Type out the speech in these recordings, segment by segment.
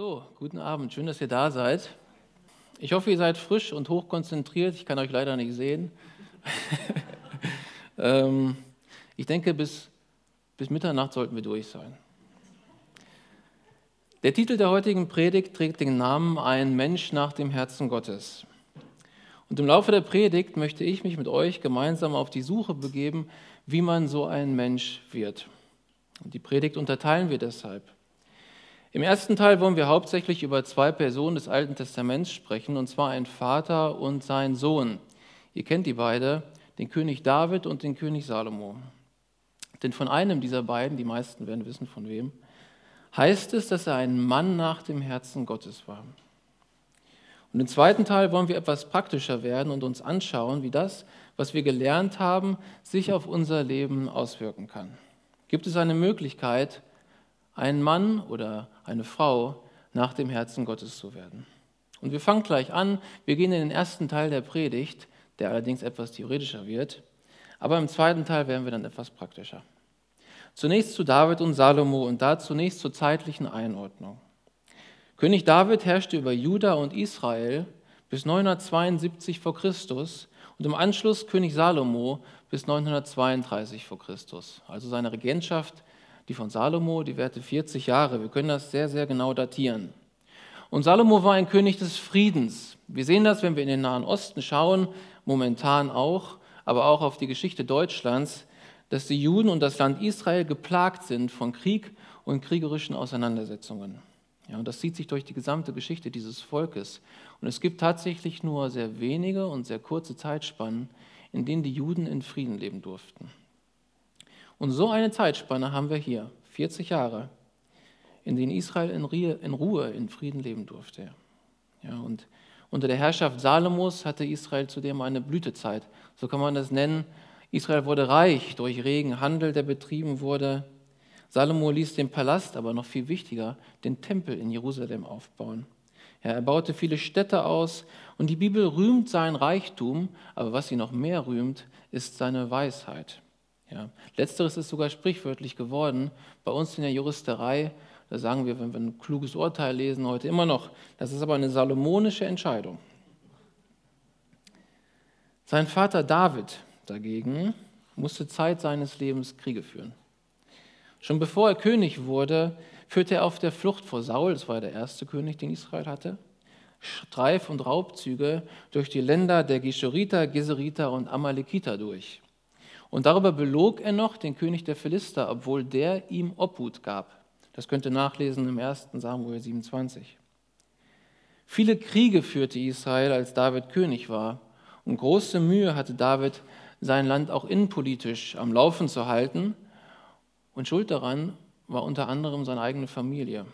So, guten Abend, schön, dass ihr da seid. Ich hoffe, ihr seid frisch und hochkonzentriert. Ich kann euch leider nicht sehen. ähm, ich denke, bis, bis Mitternacht sollten wir durch sein. Der Titel der heutigen Predigt trägt den Namen Ein Mensch nach dem Herzen Gottes. Und im Laufe der Predigt möchte ich mich mit euch gemeinsam auf die Suche begeben, wie man so ein Mensch wird. Und die Predigt unterteilen wir deshalb. Im ersten Teil wollen wir hauptsächlich über zwei Personen des Alten Testaments sprechen, und zwar ein Vater und sein Sohn. Ihr kennt die beide, den König David und den König Salomo. Denn von einem dieser beiden, die meisten werden wissen von wem, heißt es, dass er ein Mann nach dem Herzen Gottes war. Und im zweiten Teil wollen wir etwas praktischer werden und uns anschauen, wie das, was wir gelernt haben, sich auf unser Leben auswirken kann. Gibt es eine Möglichkeit, ein Mann oder eine Frau nach dem Herzen Gottes zu werden. Und wir fangen gleich an. Wir gehen in den ersten Teil der Predigt, der allerdings etwas theoretischer wird. Aber im zweiten Teil werden wir dann etwas praktischer. Zunächst zu David und Salomo und da zunächst zur zeitlichen Einordnung. König David herrschte über Juda und Israel bis 972 vor Christus und im Anschluss König Salomo bis 932 vor Christus. Also seine Regentschaft die von Salomo, die währte 40 Jahre. Wir können das sehr, sehr genau datieren. Und Salomo war ein König des Friedens. Wir sehen das, wenn wir in den Nahen Osten schauen, momentan auch, aber auch auf die Geschichte Deutschlands, dass die Juden und das Land Israel geplagt sind von Krieg und kriegerischen Auseinandersetzungen. Ja, und das zieht sich durch die gesamte Geschichte dieses Volkes. Und es gibt tatsächlich nur sehr wenige und sehr kurze Zeitspannen, in denen die Juden in Frieden leben durften. Und so eine Zeitspanne haben wir hier, 40 Jahre, in denen Israel in Ruhe, in Frieden leben durfte. Ja, und unter der Herrschaft Salomos hatte Israel zudem eine Blütezeit. So kann man das nennen. Israel wurde reich durch regen Handel, der betrieben wurde. Salomo ließ den Palast, aber noch viel wichtiger, den Tempel in Jerusalem aufbauen. Ja, er baute viele Städte aus und die Bibel rühmt sein Reichtum, aber was sie noch mehr rühmt, ist seine Weisheit. Ja. Letzteres ist sogar sprichwörtlich geworden. Bei uns in der Juristerei, da sagen wir, wenn wir ein kluges Urteil lesen, heute immer noch, das ist aber eine salomonische Entscheidung. Sein Vater David dagegen musste Zeit seines Lebens Kriege führen. Schon bevor er König wurde, führte er auf der Flucht vor Saul, das war der erste König, den Israel hatte, Streif- und Raubzüge durch die Länder der Geschoriter, Geseriter und Amalekiter durch. Und darüber belog er noch den König der Philister, obwohl der ihm Obhut gab. Das könnt ihr nachlesen im 1. Samuel 27. Viele Kriege führte Israel, als David König war. Und große Mühe hatte David, sein Land auch innenpolitisch am Laufen zu halten. Und schuld daran war unter anderem seine eigene Familie.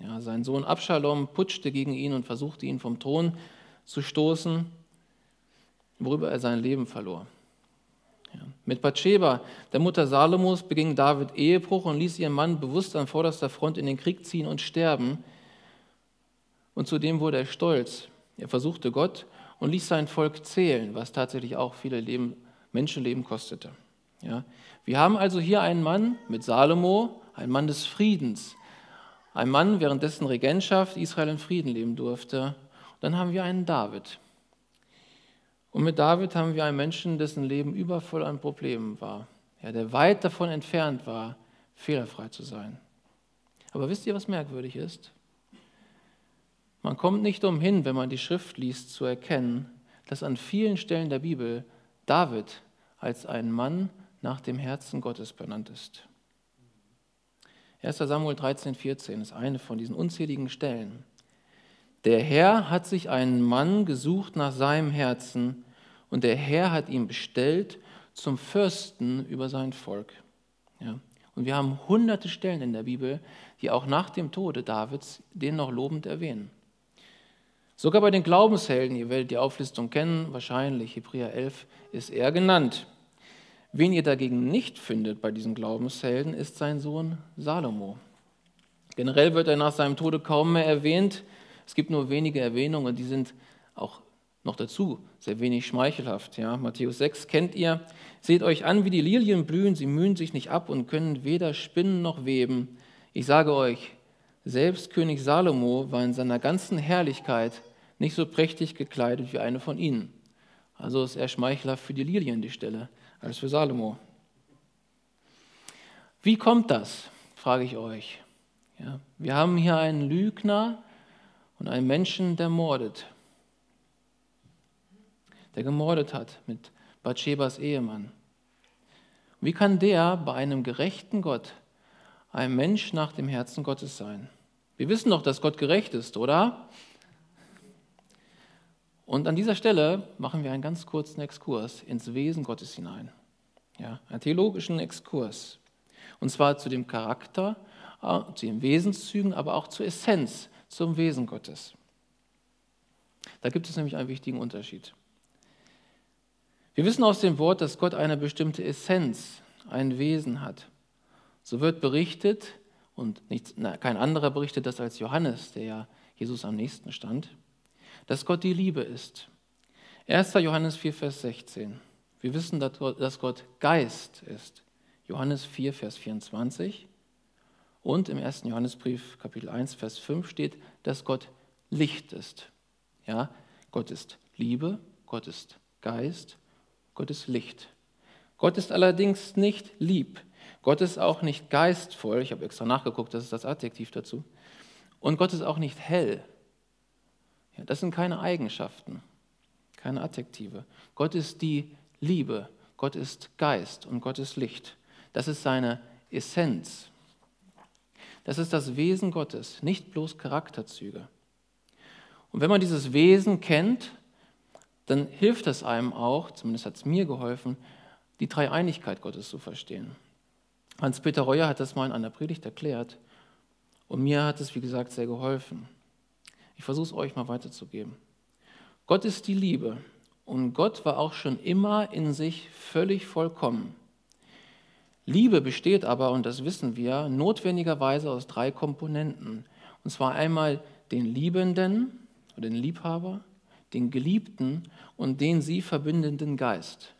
Ja, sein Sohn Abschalom putschte gegen ihn und versuchte ihn vom Thron zu stoßen, worüber er sein Leben verlor. Mit Bathsheba, der Mutter Salomos, beging David Ehebruch und ließ ihren Mann bewusst an vorderster Front in den Krieg ziehen und sterben. Und zudem wurde er stolz. Er versuchte Gott und ließ sein Volk zählen, was tatsächlich auch viele Leben, Menschenleben kostete. Ja. Wir haben also hier einen Mann mit Salomo, einen Mann des Friedens, ein Mann, während dessen Regentschaft Israel in Frieden leben durfte. Und dann haben wir einen David. Und mit David haben wir einen Menschen, dessen Leben übervoll an Problemen war, ja, der weit davon entfernt war, fehlerfrei zu sein. Aber wisst ihr, was merkwürdig ist? Man kommt nicht umhin, wenn man die Schrift liest, zu erkennen, dass an vielen Stellen der Bibel David als ein Mann nach dem Herzen Gottes benannt ist. 1 Samuel 13, 14 ist eine von diesen unzähligen Stellen. Der Herr hat sich einen Mann gesucht nach seinem Herzen und der Herr hat ihn bestellt zum Fürsten über sein Volk. Ja. Und wir haben hunderte Stellen in der Bibel, die auch nach dem Tode Davids den noch lobend erwähnen. Sogar bei den Glaubenshelden, ihr werdet die Auflistung kennen, wahrscheinlich Hebräer 11 ist er genannt. Wen ihr dagegen nicht findet bei diesen Glaubenshelden, ist sein Sohn Salomo. Generell wird er nach seinem Tode kaum mehr erwähnt. Es gibt nur wenige Erwähnungen, die sind auch noch dazu sehr wenig schmeichelhaft. Ja? Matthäus 6 kennt ihr. Seht euch an, wie die Lilien blühen, sie mühen sich nicht ab und können weder spinnen noch weben. Ich sage euch, selbst König Salomo war in seiner ganzen Herrlichkeit nicht so prächtig gekleidet wie eine von ihnen. Also ist er schmeichelhaft für die Lilien die Stelle als für Salomo. Wie kommt das, frage ich euch. Ja, wir haben hier einen Lügner und einen Menschen, der mordet. Der gemordet hat mit Bathshebas Ehemann. Wie kann der bei einem gerechten Gott ein Mensch nach dem Herzen Gottes sein? Wir wissen doch, dass Gott gerecht ist, oder? Und an dieser Stelle machen wir einen ganz kurzen Exkurs ins Wesen Gottes hinein. Ja, einen theologischen Exkurs. Und zwar zu dem Charakter, äh, zu den Wesenszügen, aber auch zur Essenz, zum Wesen Gottes. Da gibt es nämlich einen wichtigen Unterschied. Wir wissen aus dem Wort, dass Gott eine bestimmte Essenz, ein Wesen hat. So wird berichtet, und nicht, na, kein anderer berichtet das als Johannes, der ja Jesus am nächsten stand, dass Gott die Liebe ist. 1. Johannes 4, Vers 16. Wir wissen, dass Gott Geist ist. Johannes 4, Vers 24. Und im 1. Johannesbrief, Kapitel 1, Vers 5 steht, dass Gott Licht ist. Ja, Gott ist Liebe, Gott ist Geist, Gott ist Licht. Gott ist allerdings nicht lieb. Gott ist auch nicht geistvoll. Ich habe extra nachgeguckt, das ist das Adjektiv dazu. Und Gott ist auch nicht hell. Ja, das sind keine Eigenschaften, keine Adjektive. Gott ist die Liebe, Gott ist Geist und Gott ist Licht. Das ist seine Essenz. Das ist das Wesen Gottes, nicht bloß Charakterzüge. Und wenn man dieses Wesen kennt, dann hilft es einem auch, zumindest hat es mir geholfen, die Dreieinigkeit Gottes zu verstehen. Hans-Peter Reuer hat das mal in einer Predigt erklärt und mir hat es, wie gesagt, sehr geholfen. Ich versuche es euch mal weiterzugeben. Gott ist die Liebe und Gott war auch schon immer in sich völlig vollkommen. Liebe besteht aber, und das wissen wir, notwendigerweise aus drei Komponenten. Und zwar einmal den Liebenden oder den Liebhaber, den Geliebten und den sie verbindenden Geist.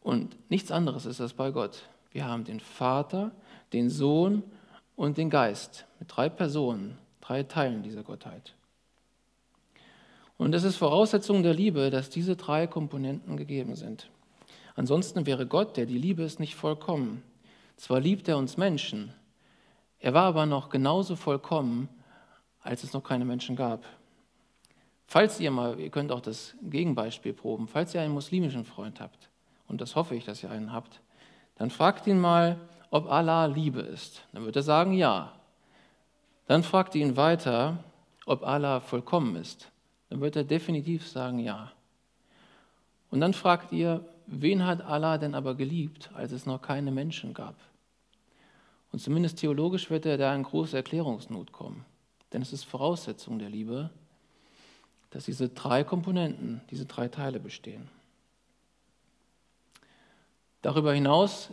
Und nichts anderes ist das bei Gott. Wir haben den Vater, den Sohn und den Geist mit drei Personen, drei Teilen dieser Gottheit. Und es ist Voraussetzung der Liebe, dass diese drei Komponenten gegeben sind. Ansonsten wäre Gott, der die Liebe ist, nicht vollkommen. Zwar liebt er uns Menschen, er war aber noch genauso vollkommen, als es noch keine Menschen gab. Falls ihr mal, ihr könnt auch das Gegenbeispiel proben, falls ihr einen muslimischen Freund habt, und das hoffe ich, dass ihr einen habt, dann fragt ihn mal, ob Allah Liebe ist. Dann wird er sagen, ja. Dann fragt ihn weiter, ob Allah vollkommen ist. Dann wird er definitiv sagen, ja. Und dann fragt ihr, wen hat Allah denn aber geliebt, als es noch keine Menschen gab? Und zumindest theologisch wird er da in große Erklärungsnot kommen. Denn es ist Voraussetzung der Liebe, dass diese drei Komponenten, diese drei Teile bestehen. Darüber hinaus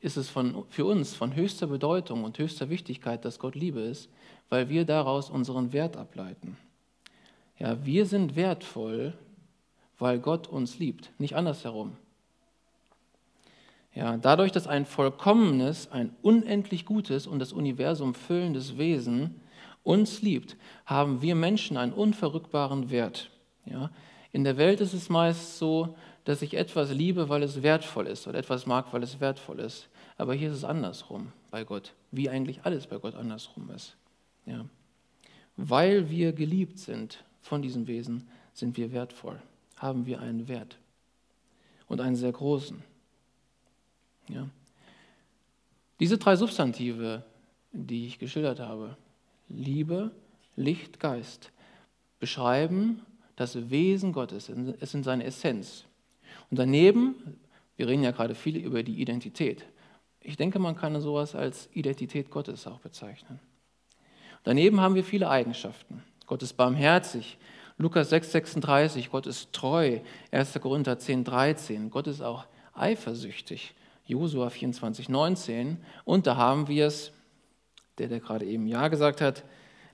ist es von, für uns von höchster Bedeutung und höchster Wichtigkeit, dass Gott Liebe ist, weil wir daraus unseren Wert ableiten. Ja, wir sind wertvoll, weil Gott uns liebt, nicht andersherum. Ja, dadurch, dass ein vollkommenes, ein unendlich gutes und das Universum füllendes Wesen uns liebt, haben wir Menschen einen unverrückbaren Wert. Ja, in der Welt ist es meist so, dass ich etwas liebe, weil es wertvoll ist oder etwas mag, weil es wertvoll ist. Aber hier ist es andersrum bei Gott, wie eigentlich alles bei Gott andersrum ist. Ja. Weil wir geliebt sind von diesem Wesen, sind wir wertvoll, haben wir einen Wert und einen sehr großen. Ja. Diese drei Substantive, die ich geschildert habe, Liebe, Licht, Geist, beschreiben das Wesen Gottes, es in seine Essenz. Und daneben, wir reden ja gerade viel über die Identität. Ich denke, man kann sowas als Identität Gottes auch bezeichnen. Daneben haben wir viele Eigenschaften. Gott ist barmherzig. Lukas 6, 36, Gott ist treu. 1. Korinther 10, 13. Gott ist auch eifersüchtig. Josua 24, 19. Und da haben wir es, der, der gerade eben Ja gesagt hat,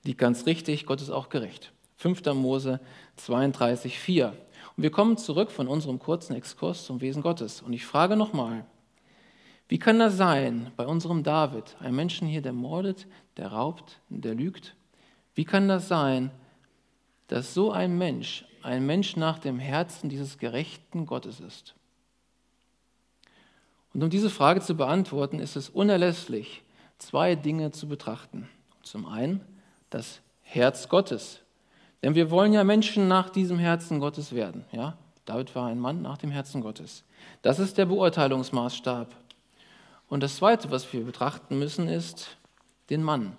liegt ganz richtig, Gott ist auch gerecht. 5. Mose 32, 4. Und wir kommen zurück von unserem kurzen Exkurs zum Wesen Gottes. Und ich frage nochmal, Wie kann das sein bei unserem David, einem Menschen hier, der mordet, der raubt, der lügt? Wie kann das sein, dass so ein Mensch, ein Mensch nach dem Herzen dieses gerechten Gottes ist? Und um diese Frage zu beantworten, ist es unerlässlich, zwei Dinge zu betrachten. Zum einen das Herz Gottes. Denn wir wollen ja Menschen nach diesem Herzen Gottes werden. Ja? David war ein Mann nach dem Herzen Gottes. Das ist der Beurteilungsmaßstab. Und das Zweite, was wir betrachten müssen, ist den Mann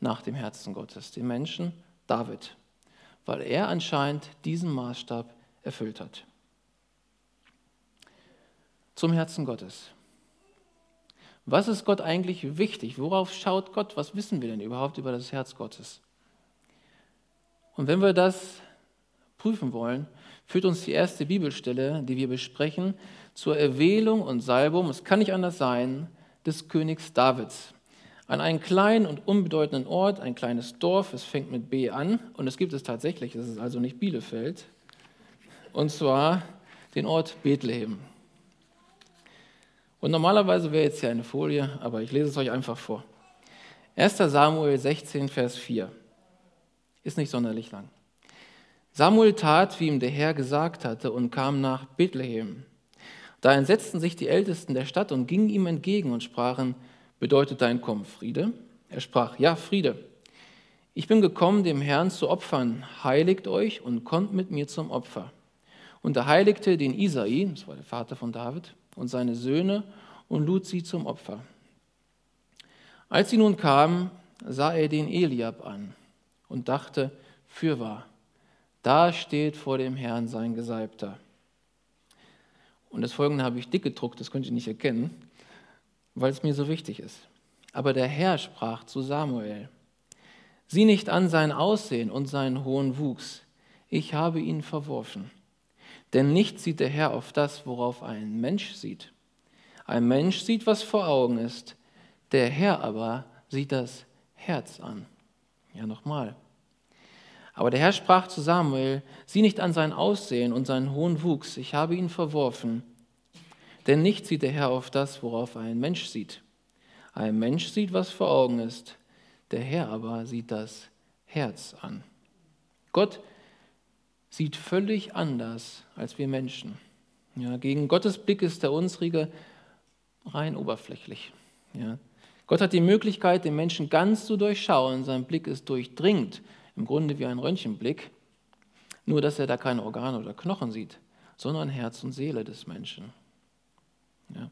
nach dem Herzen Gottes, den Menschen David, weil er anscheinend diesen Maßstab erfüllt hat. Zum Herzen Gottes. Was ist Gott eigentlich wichtig? Worauf schaut Gott? Was wissen wir denn überhaupt über das Herz Gottes? Und wenn wir das prüfen wollen, führt uns die erste Bibelstelle, die wir besprechen, zur Erwählung und Salbung, es kann nicht anders sein, des Königs Davids. An einen kleinen und unbedeutenden Ort, ein kleines Dorf, es fängt mit B an und es gibt es tatsächlich, es ist also nicht Bielefeld, und zwar den Ort Bethlehem. Und normalerweise wäre jetzt hier eine Folie, aber ich lese es euch einfach vor. 1. Samuel 16, Vers 4. Ist nicht sonderlich lang. Samuel tat, wie ihm der Herr gesagt hatte, und kam nach Bethlehem. Da entsetzten sich die Ältesten der Stadt und gingen ihm entgegen und sprachen, bedeutet dein Kommen Friede? Er sprach, ja, Friede. Ich bin gekommen, dem Herrn zu opfern. Heiligt euch und kommt mit mir zum Opfer. Und er heiligte den Isai, das war der Vater von David, und seine Söhne und lud sie zum Opfer. Als sie nun kamen, sah er den Eliab an und dachte, fürwahr, da steht vor dem Herrn sein Gesalbter. Und das folgende habe ich dick gedruckt, das könnt ihr nicht erkennen, weil es mir so wichtig ist. Aber der Herr sprach zu Samuel, sieh nicht an sein Aussehen und seinen hohen Wuchs, ich habe ihn verworfen. Denn nicht sieht der Herr auf das, worauf ein Mensch sieht. Ein Mensch sieht, was vor Augen ist, der Herr aber sieht das Herz an. Ja, nochmal. Aber der Herr sprach zu Samuel, sieh nicht an sein Aussehen und seinen hohen Wuchs, ich habe ihn verworfen. Denn nicht sieht der Herr auf das, worauf ein Mensch sieht. Ein Mensch sieht, was vor Augen ist, der Herr aber sieht das Herz an. Gott sieht völlig anders als wir Menschen. Ja, gegen Gottes Blick ist der unsrige rein oberflächlich. Ja. Gott hat die Möglichkeit, den Menschen ganz zu durchschauen. Sein Blick ist durchdringend im Grunde wie ein Röntgenblick, nur dass er da keine Organe oder Knochen sieht, sondern Herz und Seele des Menschen. Ja.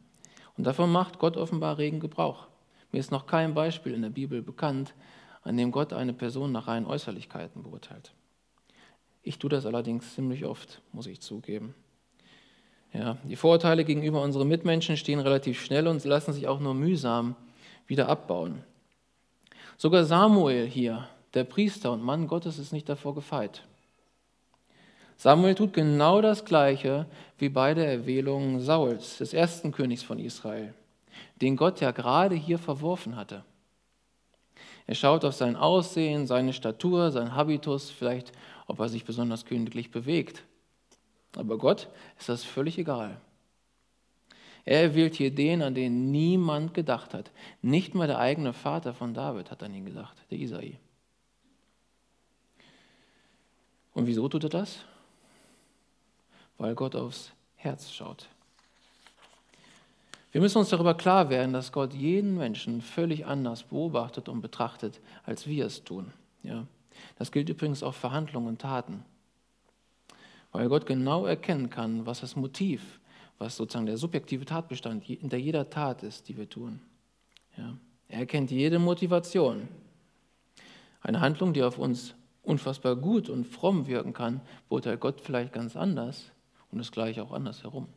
Und davon macht Gott offenbar regen Gebrauch. Mir ist noch kein Beispiel in der Bibel bekannt, an dem Gott eine Person nach reinen Äußerlichkeiten beurteilt. Ich tue das allerdings ziemlich oft, muss ich zugeben. Ja, die Vorurteile gegenüber unseren Mitmenschen stehen relativ schnell und lassen sich auch nur mühsam wieder abbauen. Sogar Samuel hier der Priester und Mann Gottes ist nicht davor gefeit. Samuel tut genau das Gleiche wie bei der Erwählung Sauls, des ersten Königs von Israel, den Gott ja gerade hier verworfen hatte. Er schaut auf sein Aussehen, seine Statur, sein Habitus, vielleicht ob er sich besonders königlich bewegt. Aber Gott ist das völlig egal. Er erwählt hier den, an den niemand gedacht hat. Nicht mal der eigene Vater von David hat an ihn gedacht, der Isai. Und wieso tut er das? Weil Gott aufs Herz schaut. Wir müssen uns darüber klar werden, dass Gott jeden Menschen völlig anders beobachtet und betrachtet, als wir es tun. Ja. Das gilt übrigens auch für Handlungen und Taten. Weil Gott genau erkennen kann, was das Motiv, was sozusagen der subjektive Tatbestand hinter jeder Tat ist, die wir tun. Ja. Er erkennt jede Motivation. Eine Handlung, die auf uns unfassbar gut und fromm wirken kann, beurteilt Gott vielleicht ganz anders und das gleiche auch andersherum.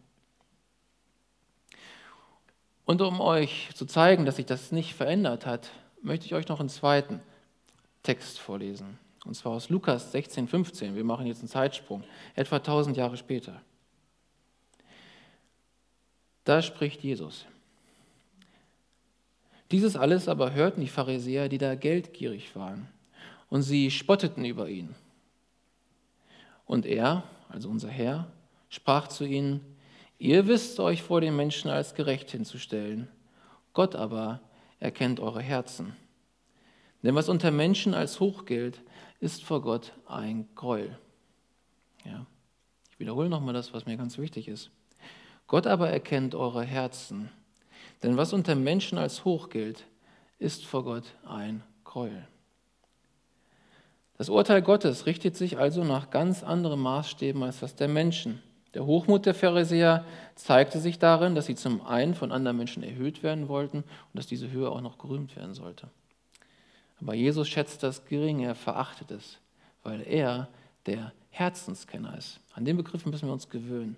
Und um euch zu zeigen, dass sich das nicht verändert hat, möchte ich euch noch einen zweiten Text vorlesen. Und zwar aus Lukas 16, 15. Wir machen jetzt einen Zeitsprung, etwa 1000 Jahre später. Da spricht Jesus. Dieses alles aber hörten die Pharisäer, die da geldgierig waren und sie spotteten über ihn. Und er, also unser Herr, sprach zu ihnen, Ihr wisst euch vor den Menschen als gerecht hinzustellen. Gott aber erkennt eure Herzen. Denn was unter Menschen als hoch gilt, ist vor Gott ein Gräuel. Ja. Ich wiederhole nochmal das, was mir ganz wichtig ist. Gott aber erkennt eure Herzen. Denn was unter Menschen als hoch gilt, ist vor Gott ein Gräuel. Das Urteil Gottes richtet sich also nach ganz anderen Maßstäben als das der Menschen. Der Hochmut der Pharisäer zeigte sich darin, dass sie zum einen von anderen Menschen erhöht werden wollten und dass diese Höhe auch noch gerühmt werden sollte. Aber Jesus schätzt das gering, er verachtet es, weil er der Herzenskenner ist. An den Begriff müssen wir uns gewöhnen.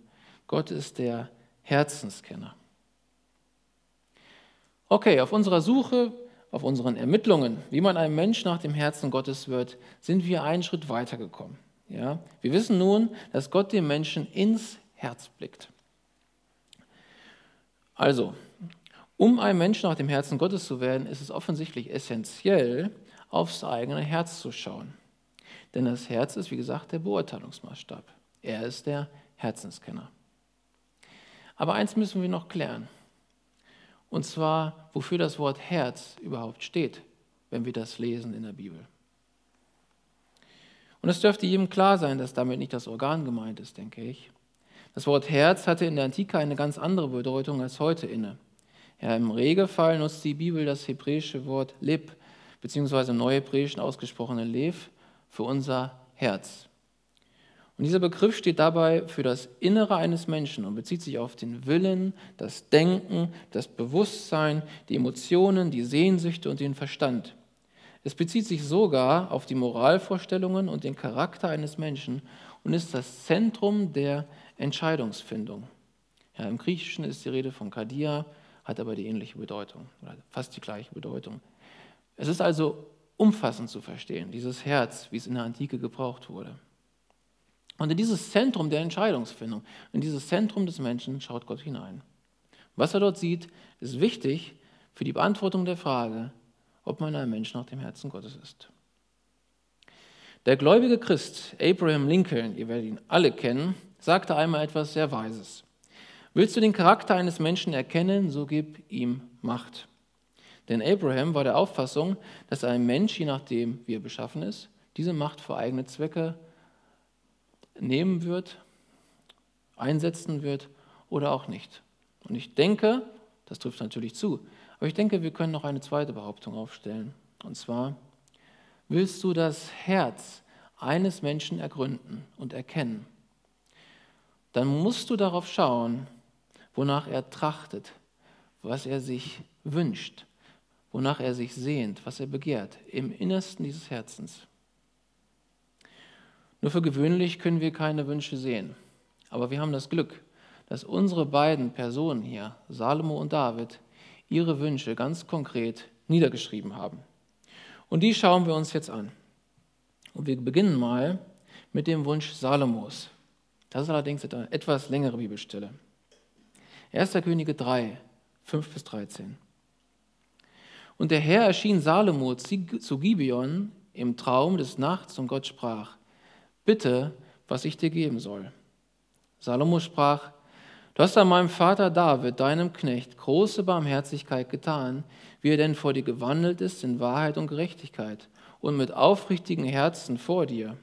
Gott ist der Herzenskenner. Okay, auf unserer Suche, auf unseren Ermittlungen, wie man ein Mensch nach dem Herzen Gottes wird, sind wir einen Schritt weitergekommen. Ja? Wir wissen nun, dass Gott dem Menschen ins Herz blickt. Also, um ein Mensch nach dem Herzen Gottes zu werden, ist es offensichtlich essentiell, aufs eigene Herz zu schauen. Denn das Herz ist, wie gesagt, der Beurteilungsmaßstab. Er ist der Herzenskenner. Aber eins müssen wir noch klären. Und zwar, wofür das Wort Herz überhaupt steht, wenn wir das lesen in der Bibel. Und es dürfte jedem klar sein, dass damit nicht das Organ gemeint ist, denke ich. Das Wort Herz hatte in der Antike eine ganz andere Bedeutung als heute inne. Ja, Im Regelfall nutzt die Bibel das hebräische Wort Lib, beziehungsweise im Neuhebräischen ausgesprochene Lev, für unser Herz. Und dieser Begriff steht dabei für das Innere eines Menschen und bezieht sich auf den Willen, das Denken, das Bewusstsein, die Emotionen, die Sehnsüchte und den Verstand. Es bezieht sich sogar auf die Moralvorstellungen und den Charakter eines Menschen und ist das Zentrum der Entscheidungsfindung. Ja, Im Griechischen ist die Rede von Kadia, hat aber die ähnliche Bedeutung oder fast die gleiche Bedeutung. Es ist also umfassend zu verstehen, dieses Herz, wie es in der Antike gebraucht wurde. Und in dieses Zentrum der Entscheidungsfindung, in dieses Zentrum des Menschen schaut Gott hinein. Was er dort sieht, ist wichtig für die Beantwortung der Frage, ob man ein Mensch nach dem Herzen Gottes ist. Der gläubige Christ Abraham Lincoln, ihr werdet ihn alle kennen, sagte einmal etwas sehr Weises. Willst du den Charakter eines Menschen erkennen, so gib ihm Macht. Denn Abraham war der Auffassung, dass ein Mensch, je nachdem, wie er beschaffen ist, diese Macht für eigene Zwecke nehmen wird, einsetzen wird oder auch nicht. Und ich denke, das trifft natürlich zu, aber ich denke, wir können noch eine zweite Behauptung aufstellen. Und zwar, willst du das Herz eines Menschen ergründen und erkennen, dann musst du darauf schauen, wonach er trachtet, was er sich wünscht, wonach er sich sehnt, was er begehrt, im Innersten dieses Herzens. Nur für gewöhnlich können wir keine Wünsche sehen. Aber wir haben das Glück, dass unsere beiden Personen hier, Salomo und David, ihre Wünsche ganz konkret niedergeschrieben haben. Und die schauen wir uns jetzt an. Und wir beginnen mal mit dem Wunsch Salomos. Das ist allerdings eine etwas längere Bibelstelle. 1. Könige 3, 5 bis 13. Und der Herr erschien Salomo zu Gibeon im Traum des Nachts und Gott sprach, bitte, was ich dir geben soll. Salomo sprach, du hast an meinem Vater David, deinem Knecht, große Barmherzigkeit getan, wie er denn vor dir gewandelt ist in Wahrheit und Gerechtigkeit und mit aufrichtigen Herzen vor dir.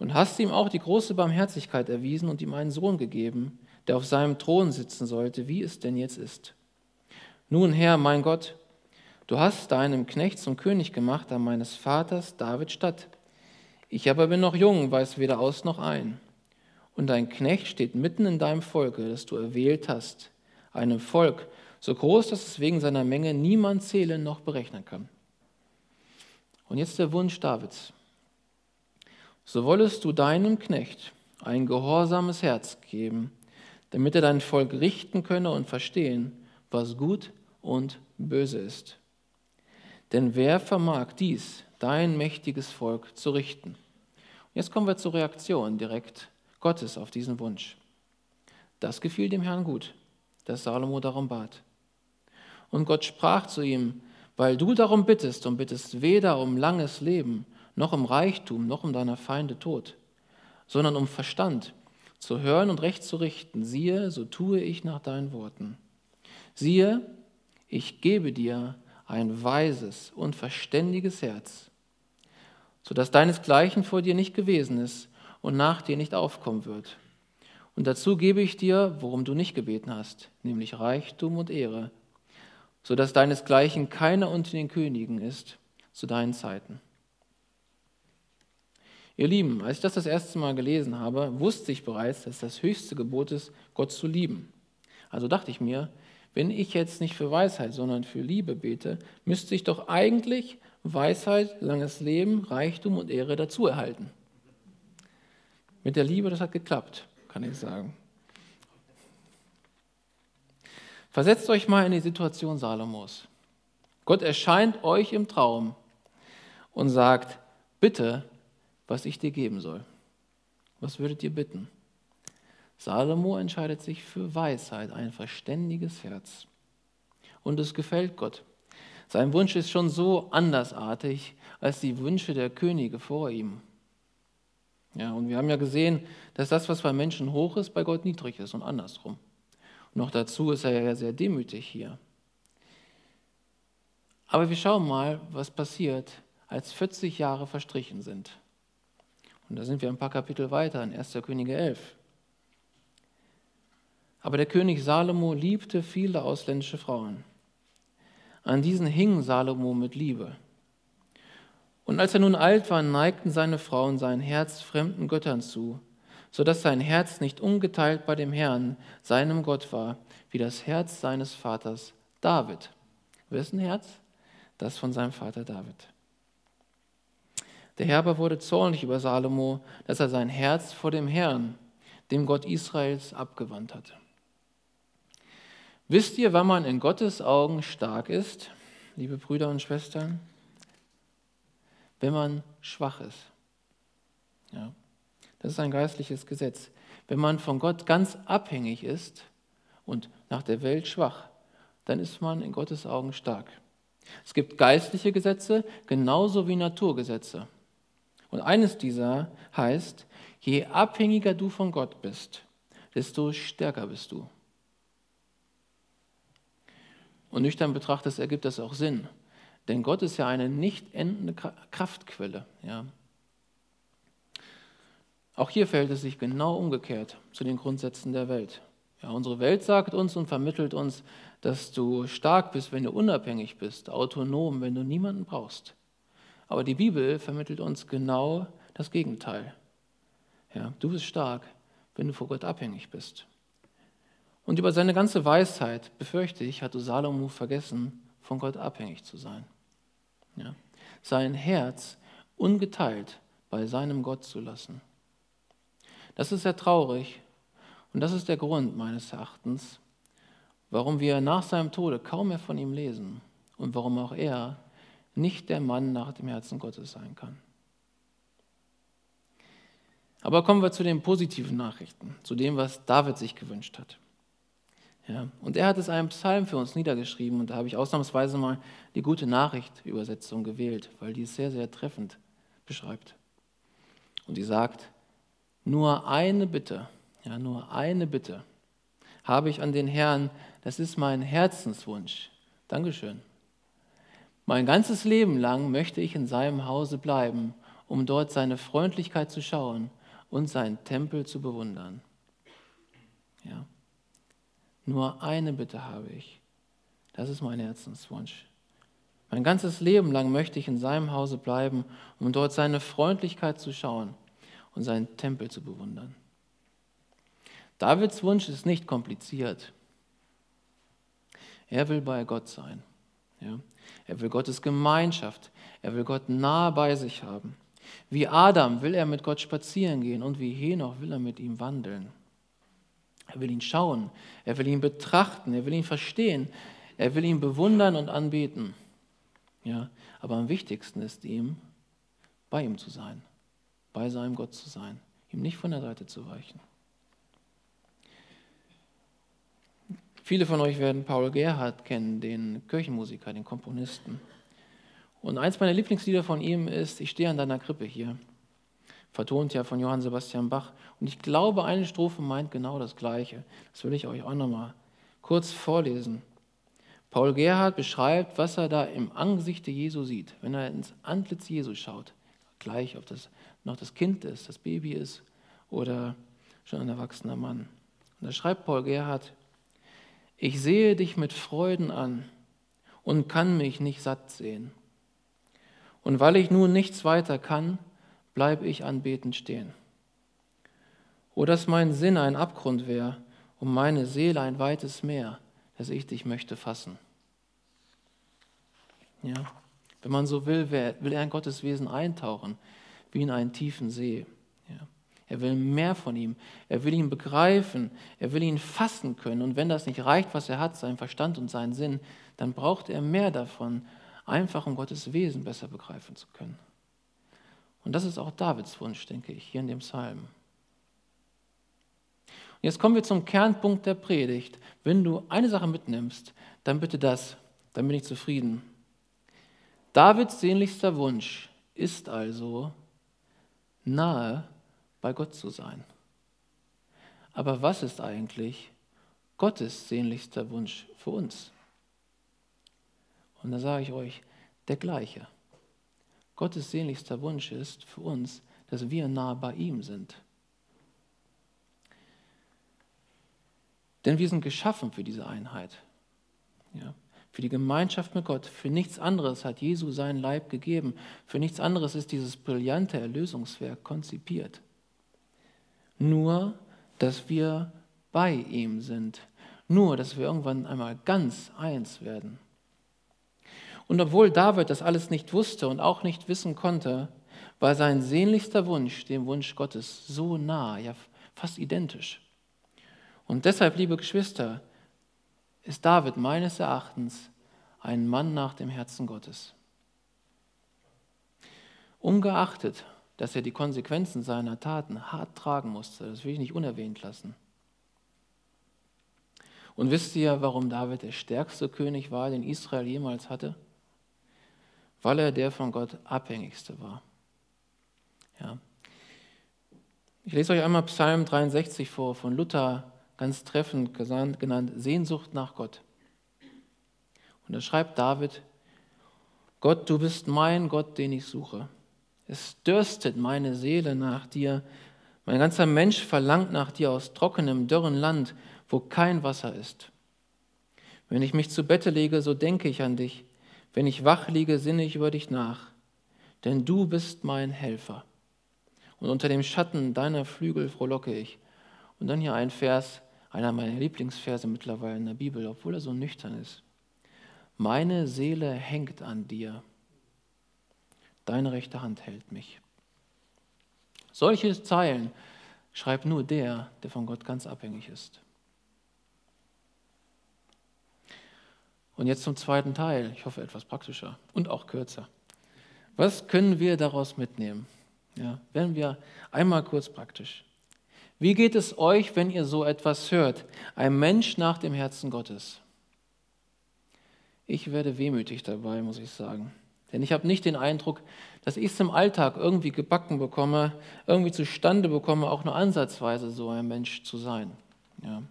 Und hast ihm auch die große Barmherzigkeit erwiesen und ihm einen Sohn gegeben, der auf seinem Thron sitzen sollte, wie es denn jetzt ist. Nun, Herr, mein Gott, du hast deinem Knecht zum König gemacht an meines Vaters David statt. Ich aber bin noch jung, weiß weder aus noch ein. Und dein Knecht steht mitten in deinem Volke, das du erwählt hast, einem Volk so groß, dass es wegen seiner Menge niemand zählen noch berechnen kann. Und jetzt der Wunsch Davids. So wollest du deinem Knecht ein gehorsames Herz geben, damit er dein Volk richten könne und verstehen, was gut und böse ist. Denn wer vermag dies, dein mächtiges Volk, zu richten? Und jetzt kommen wir zur Reaktion direkt Gottes auf diesen Wunsch. Das gefiel dem Herrn gut, dass Salomo darum bat. Und Gott sprach zu ihm, weil du darum bittest und bittest weder um langes Leben, noch um Reichtum, noch um deiner Feinde Tod, sondern um Verstand zu hören und recht zu richten. Siehe, so tue ich nach deinen Worten. Siehe, ich gebe dir ein weises und verständiges Herz, sodass deinesgleichen vor dir nicht gewesen ist und nach dir nicht aufkommen wird. Und dazu gebe ich dir, worum du nicht gebeten hast, nämlich Reichtum und Ehre, sodass deinesgleichen keiner unter den Königen ist zu deinen Zeiten. Ihr Lieben, als ich das das erste Mal gelesen habe, wusste ich bereits, dass das höchste Gebot ist, Gott zu lieben. Also dachte ich mir, wenn ich jetzt nicht für Weisheit, sondern für Liebe bete, müsste ich doch eigentlich Weisheit, langes Leben, Reichtum und Ehre dazu erhalten. Mit der Liebe, das hat geklappt, kann ich sagen. Versetzt euch mal in die Situation Salomos. Gott erscheint euch im Traum und sagt, bitte, was ich dir geben soll. Was würdet ihr bitten? Salomo entscheidet sich für Weisheit, ein verständiges Herz. Und es gefällt Gott. Sein Wunsch ist schon so andersartig als die Wünsche der Könige vor ihm. Ja, und wir haben ja gesehen, dass das, was bei Menschen hoch ist, bei Gott niedrig ist und andersrum. Und noch dazu ist er ja sehr demütig hier. Aber wir schauen mal, was passiert, als 40 Jahre verstrichen sind. Und da sind wir ein paar Kapitel weiter in 1. Könige 11. Aber der König Salomo liebte viele ausländische Frauen. An diesen hing Salomo mit Liebe. Und als er nun alt war, neigten seine Frauen sein Herz fremden Göttern zu, so dass sein Herz nicht ungeteilt bei dem Herrn, seinem Gott war, wie das Herz seines Vaters David. Wessen Herz? Das von seinem Vater David. Der Herr aber wurde zornig über Salomo, dass er sein Herz vor dem Herrn, dem Gott Israels, abgewandt hatte. Wisst ihr, wann man in Gottes Augen stark ist, liebe Brüder und Schwestern? Wenn man schwach ist. Ja, das ist ein geistliches Gesetz. Wenn man von Gott ganz abhängig ist und nach der Welt schwach, dann ist man in Gottes Augen stark. Es gibt geistliche Gesetze genauso wie Naturgesetze. Und eines dieser heißt, je abhängiger du von Gott bist, desto stärker bist du. Und nüchtern betrachtet ergibt das auch Sinn. Denn Gott ist ja eine nicht endende Kraftquelle. Ja. Auch hier verhält es sich genau umgekehrt zu den Grundsätzen der Welt. Ja, unsere Welt sagt uns und vermittelt uns, dass du stark bist, wenn du unabhängig bist, autonom, wenn du niemanden brauchst. Aber die Bibel vermittelt uns genau das Gegenteil. Ja, du bist stark, wenn du vor Gott abhängig bist. Und über seine ganze Weisheit, befürchte ich, hatte Salomo vergessen, von Gott abhängig zu sein. Ja. Sein Herz ungeteilt bei seinem Gott zu lassen. Das ist sehr traurig und das ist der Grund meines Erachtens, warum wir nach seinem Tode kaum mehr von ihm lesen und warum auch er nicht der Mann nach dem Herzen Gottes sein kann. Aber kommen wir zu den positiven Nachrichten, zu dem, was David sich gewünscht hat. Ja, und er hat es einen Psalm für uns niedergeschrieben und da habe ich ausnahmsweise mal die gute Nachricht-Übersetzung gewählt, weil die es sehr, sehr treffend beschreibt. Und die sagt, nur eine Bitte, ja, nur eine Bitte habe ich an den Herrn, das ist mein Herzenswunsch. Dankeschön. Mein ganzes Leben lang möchte ich in seinem Hause bleiben, um dort seine Freundlichkeit zu schauen und seinen Tempel zu bewundern. Ja. Nur eine Bitte habe ich. Das ist mein Herzenswunsch. Mein ganzes Leben lang möchte ich in seinem Hause bleiben, um dort seine Freundlichkeit zu schauen und seinen Tempel zu bewundern. Davids Wunsch ist nicht kompliziert. Er will bei Gott sein. Ja? Er will Gottes Gemeinschaft. Er will Gott nah bei sich haben. Wie Adam will er mit Gott spazieren gehen und wie Henoch will er mit ihm wandeln. Er will ihn schauen, er will ihn betrachten, er will ihn verstehen, er will ihn bewundern und anbeten. Ja, aber am wichtigsten ist ihm, bei ihm zu sein, bei seinem Gott zu sein, ihm nicht von der Seite zu weichen. Viele von euch werden Paul Gerhardt kennen, den Kirchenmusiker, den Komponisten. Und eins meiner Lieblingslieder von ihm ist Ich stehe an deiner Krippe hier. vertont ja von Johann Sebastian Bach. Und ich glaube, eine Strophe meint genau das Gleiche. Das will ich euch auch nochmal kurz vorlesen. Paul Gerhard beschreibt, was er da im Angesicht Jesu sieht, wenn er ins Antlitz Jesu schaut. Gleich, ob das noch das Kind ist, das Baby ist oder schon ein erwachsener Mann. Und da schreibt Paul Gerhard, ich sehe dich mit Freuden an und kann mich nicht satt sehen. Und weil ich nun nichts weiter kann, bleibe ich anbetend stehen. O dass mein Sinn ein Abgrund wäre und meine Seele ein weites Meer, dass ich dich möchte fassen. Ja, wenn man so will, will er in Gottes Wesen eintauchen, wie in einen tiefen See. Er will mehr von ihm. Er will ihn begreifen. Er will ihn fassen können. Und wenn das nicht reicht, was er hat, sein Verstand und seinen Sinn, dann braucht er mehr davon, einfach um Gottes Wesen besser begreifen zu können. Und das ist auch Davids Wunsch, denke ich, hier in dem Psalm. Und jetzt kommen wir zum Kernpunkt der Predigt. Wenn du eine Sache mitnimmst, dann bitte das, dann bin ich zufrieden. Davids sehnlichster Wunsch ist also, nahe bei Gott zu sein. Aber was ist eigentlich Gottes sehnlichster Wunsch für uns? Und da sage ich euch, der gleiche. Gottes sehnlichster Wunsch ist für uns, dass wir nahe bei ihm sind. Denn wir sind geschaffen für diese Einheit. Ja, für die Gemeinschaft mit Gott. Für nichts anderes hat Jesu seinen Leib gegeben. Für nichts anderes ist dieses brillante Erlösungswerk konzipiert. Nur, dass wir bei ihm sind. Nur, dass wir irgendwann einmal ganz eins werden. Und obwohl David das alles nicht wusste und auch nicht wissen konnte, war sein sehnlichster Wunsch dem Wunsch Gottes so nah, ja fast identisch. Und deshalb, liebe Geschwister, ist David meines Erachtens ein Mann nach dem Herzen Gottes. Ungeachtet, dass er die Konsequenzen seiner Taten hart tragen musste, das will ich nicht unerwähnt lassen. Und wisst ihr, warum David der stärkste König war, den Israel jemals hatte? weil er der von Gott abhängigste war. Ja. Ich lese euch einmal Psalm 63 vor, von Luther ganz treffend genannt, Sehnsucht nach Gott. Und da schreibt David, Gott, du bist mein Gott, den ich suche. Es dürstet meine Seele nach dir. Mein ganzer Mensch verlangt nach dir aus trockenem, dürren Land, wo kein Wasser ist. Wenn ich mich zu Bette lege, so denke ich an dich. Wenn ich wach liege, sinne ich über dich nach, denn du bist mein Helfer. Und unter dem Schatten deiner Flügel frohlocke ich. Und dann hier ein Vers, einer meiner Lieblingsverse mittlerweile in der Bibel, obwohl er so nüchtern ist. Meine Seele hängt an dir. Deine rechte Hand hält mich. Solche Zeilen schreibt nur der, der von Gott ganz abhängig ist. Und jetzt zum zweiten Teil. Ich hoffe, etwas praktischer und auch kürzer. Was können wir daraus mitnehmen? Ja, werden wir einmal kurz praktisch. Wie geht es euch, wenn ihr so etwas hört? Ein Mensch nach dem Herzen Gottes. Ich werde wehmütig dabei, muss ich sagen. Denn ich habe nicht den Eindruck, dass ich es im Alltag irgendwie gebacken bekomme, irgendwie zustande bekomme, auch nur ansatzweise so ein Mensch zu sein. Ja.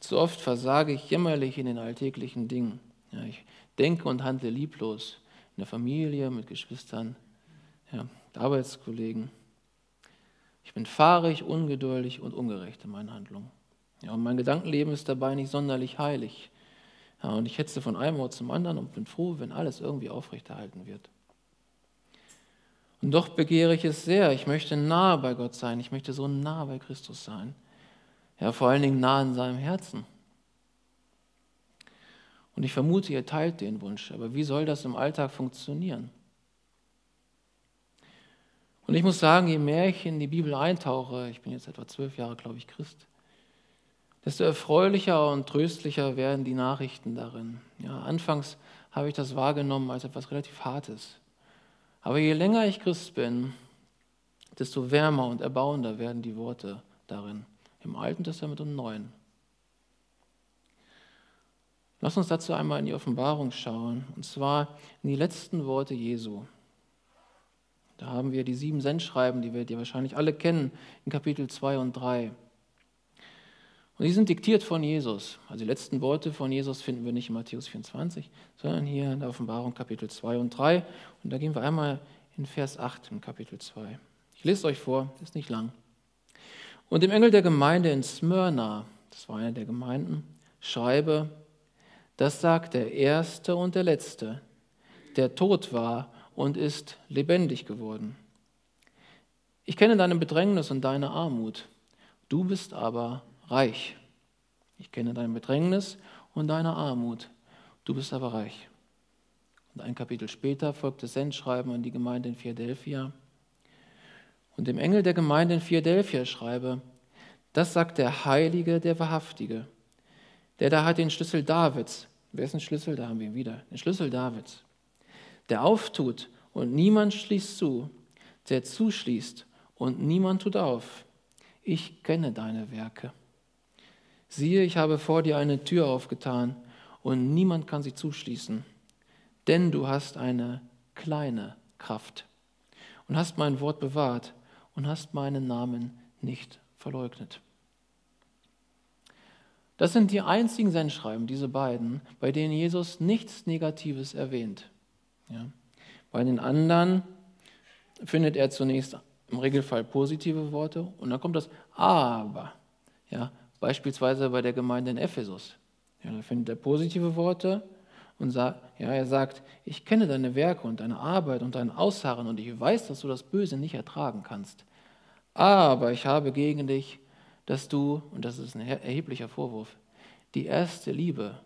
Zu oft versage ich jämmerlich in den alltäglichen Dingen. Ja, ich denke und handle lieblos in der Familie, mit Geschwistern, ja, mit Arbeitskollegen. Ich bin fahrig, ungeduldig und ungerecht in meinen Handlungen. Ja, und mein Gedankenleben ist dabei nicht sonderlich heilig. Ja, und ich hetze von einem Ort zum anderen und bin froh, wenn alles irgendwie aufrechterhalten wird. Und doch begehre ich es sehr. Ich möchte nahe bei Gott sein. Ich möchte so nah bei Christus sein. Ja, vor allen Dingen nah in seinem Herzen. Und ich vermute, ihr teilt den Wunsch. Aber wie soll das im Alltag funktionieren? Und ich muss sagen, je mehr ich in die Bibel eintauche, ich bin jetzt etwa zwölf Jahre, glaube ich, Christ, desto erfreulicher und tröstlicher werden die Nachrichten darin. Ja, anfangs habe ich das wahrgenommen als etwas relativ Hartes. Aber je länger ich Christ bin, desto wärmer und erbauender werden die Worte darin, im Alten Testament und im Neuen. Lass uns dazu einmal in die Offenbarung schauen, und zwar in die letzten Worte Jesu. Da haben wir die sieben Sendschreiben, die wir ihr wahrscheinlich alle kennen, in Kapitel 2 und 3. Und die sind diktiert von Jesus. Also die letzten Worte von Jesus finden wir nicht in Matthäus 24, sondern hier in der Offenbarung Kapitel 2 und 3. Und da gehen wir einmal in Vers 8 im Kapitel 2. Ich lese euch vor, ist nicht lang. Und dem Engel der Gemeinde in Smyrna, das war eine der Gemeinden, schreibe, das sagt der Erste und der Letzte, der tot war und ist lebendig geworden. Ich kenne deine Bedrängnis und deine Armut. Du bist aber reich. Ich kenne dein Bedrängnis und deine Armut. Du bist aber reich. Und ein Kapitel später folgt das Sendschreiben an die Gemeinde in Philadelphia. Und dem Engel der Gemeinde in Philadelphia schreibe, das sagt der Heilige, der Wahrhaftige, der da hat den Schlüssel Davids. Wer ist ein Schlüssel? Da haben wir ihn wieder. Den Schlüssel Davids. Der auftut und niemand schließt zu, der zuschließt und niemand tut auf. Ich kenne deine Werke Siehe, ich habe vor dir eine Tür aufgetan und niemand kann sie zuschließen, denn du hast eine kleine Kraft und hast mein Wort bewahrt und hast meinen Namen nicht verleugnet. Das sind die einzigen Sendschreiben, diese beiden, bei denen Jesus nichts Negatives erwähnt. Ja. Bei den anderen findet er zunächst im Regelfall positive Worte und dann kommt das Aber. Ja, beispielsweise bei der Gemeinde in Ephesus. Ja, da findet er positive Worte und sagt, ja, er sagt, ich kenne deine Werke und deine Arbeit und dein Ausharren und ich weiß, dass du das Böse nicht ertragen kannst. Aber ich habe gegen dich, dass du, und das ist ein erheblicher Vorwurf, die erste Liebe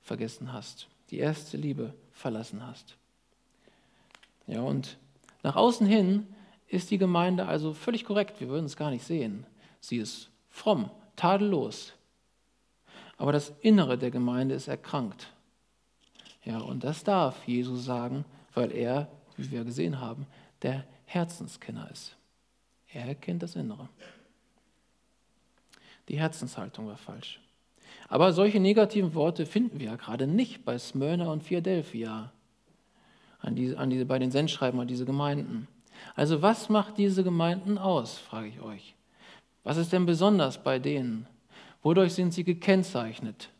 vergessen hast, die erste Liebe verlassen hast. Ja, und nach außen hin ist die Gemeinde also völlig korrekt, wir würden es gar nicht sehen. Sie ist fromm, tadellos. Aber das Innere der Gemeinde ist erkrankt. Ja, und das darf Jesus sagen, weil er, wie wir gesehen haben, der Herzenskenner ist. Er kennt das Innere. Die Herzenshaltung war falsch. Aber solche negativen Worte finden wir ja gerade nicht bei Smyrna und Philadelphia, an diese, an diese, bei den Sendschreiben an diese Gemeinden. Also was macht diese Gemeinden aus, frage ich euch. Was ist denn besonders bei denen? Wodurch sind sie gekennzeichnet?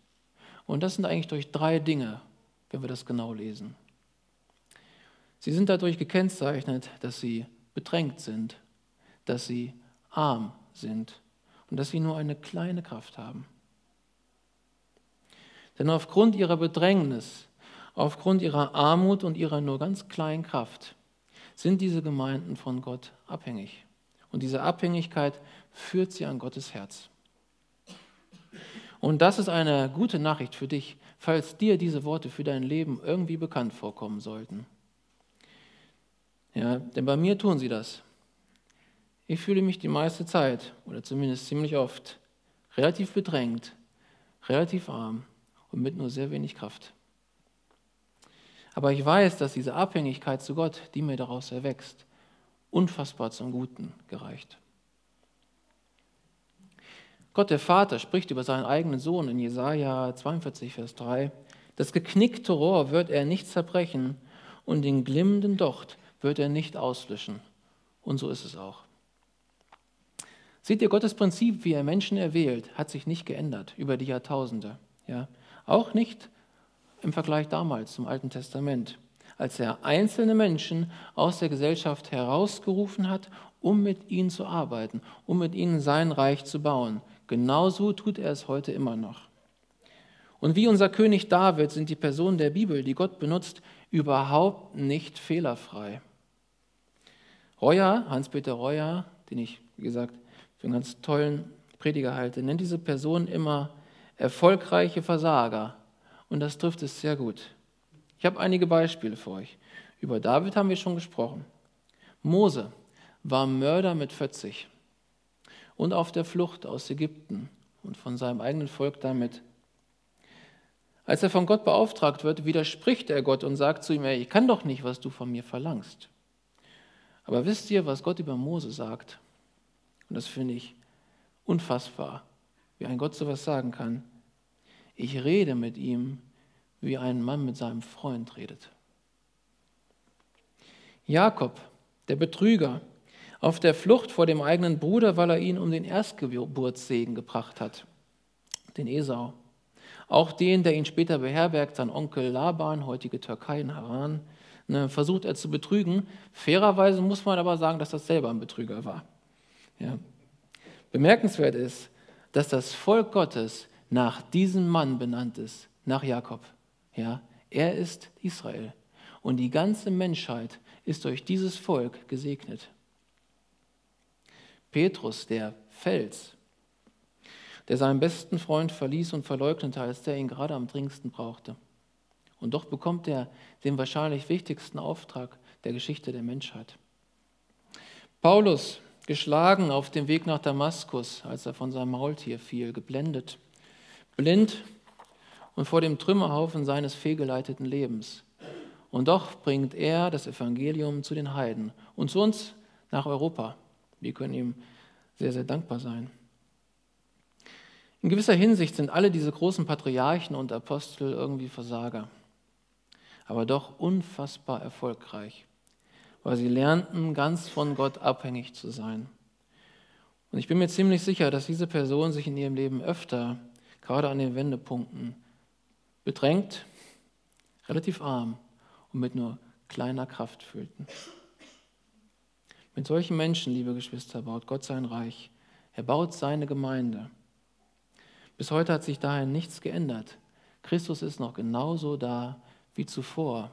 Und das sind eigentlich durch drei Dinge, wenn wir das genau lesen. Sie sind dadurch gekennzeichnet, dass sie bedrängt sind, dass sie arm sind und dass sie nur eine kleine Kraft haben. Denn aufgrund ihrer Bedrängnis, aufgrund ihrer Armut und ihrer nur ganz kleinen Kraft sind diese Gemeinden von Gott abhängig. Und diese Abhängigkeit führt sie an Gottes Herz. Und das ist eine gute Nachricht für dich, falls dir diese Worte für dein Leben irgendwie bekannt vorkommen sollten. Ja, denn bei mir tun sie das. Ich fühle mich die meiste Zeit, oder zumindest ziemlich oft, relativ bedrängt, relativ arm und mit nur sehr wenig Kraft. Aber ich weiß, dass diese Abhängigkeit zu Gott, die mir daraus erwächst, unfassbar zum Guten gereicht. Gott der Vater spricht über seinen eigenen Sohn in Jesaja 42, Vers 3. Das geknickte Rohr wird er nicht zerbrechen und den glimmenden Docht wird er nicht auslöschen. Und so ist es auch. Seht ihr, Gottes Prinzip, wie er Menschen erwählt, hat sich nicht geändert über die Jahrtausende. Ja? Auch nicht im Vergleich damals zum Alten Testament als er einzelne Menschen aus der Gesellschaft herausgerufen hat, um mit ihnen zu arbeiten, um mit ihnen sein Reich zu bauen. Genauso tut er es heute immer noch. Und wie unser König David sind die Personen der Bibel, die Gott benutzt, überhaupt nicht fehlerfrei. Reuer, Hans-Peter Reuer, den ich, wie gesagt, für einen ganz tollen Prediger halte, nennt diese Person immer erfolgreiche Versager. Und das trifft es sehr gut. Ich habe einige Beispiele für euch. Über David haben wir schon gesprochen. Mose war Mörder mit 40 und auf der Flucht aus Ägypten und von seinem eigenen Volk damit. Als er von Gott beauftragt wird, widerspricht er Gott und sagt zu ihm, ey, ich kann doch nicht, was du von mir verlangst. Aber wisst ihr, was Gott über Mose sagt? Und das finde ich unfassbar, wie ein Gott sowas sagen kann. Ich rede mit ihm wie ein Mann mit seinem Freund redet. Jakob der Betrüger, auf der Flucht vor dem eigenen Bruder, weil er ihn um den Erstgeburtssegen gebracht hat, den Esau. Auch den, der ihn später beherbergt, sein Onkel Laban, heutige Türkei in Haran, ne, versucht er zu betrügen. Fairerweise muss man aber sagen, dass das selber ein Betrüger war. Ja. Bemerkenswert ist, dass das Volk Gottes nach diesem Mann benannt ist, nach Jakob. Ja, er ist Israel. Und die ganze Menschheit ist durch dieses Volk gesegnet. Petrus, der Fels, der seinen besten Freund verließ und verleugnete, als der ihn gerade am dringendsten brauchte. Und doch bekommt er den wahrscheinlich wichtigsten Auftrag der Geschichte der Menschheit. Paulus, geschlagen auf dem Weg nach Damaskus, als er von seinem Maultier fiel, geblendet, blind und vor dem Trümmerhaufen seines fehlgeleiteten Lebens. Und doch bringt er das Evangelium zu den Heiden und zu uns nach Europa. Wir können ihm sehr, sehr dankbar sein. In gewisser Hinsicht sind alle diese großen Patriarchen und Apostel irgendwie Versager, aber doch unfassbar erfolgreich, weil sie lernten, ganz von Gott abhängig zu sein. Und ich bin mir ziemlich sicher, dass diese Personen sich in ihrem Leben öfter, gerade an den Wendepunkten, bedrängt, relativ arm und mit nur kleiner Kraft fühlten. Mit solchen Menschen, liebe Geschwister, baut Gott sein Reich. Er baut seine Gemeinde. Bis heute hat sich daher nichts geändert. Christus ist noch genauso da wie zuvor.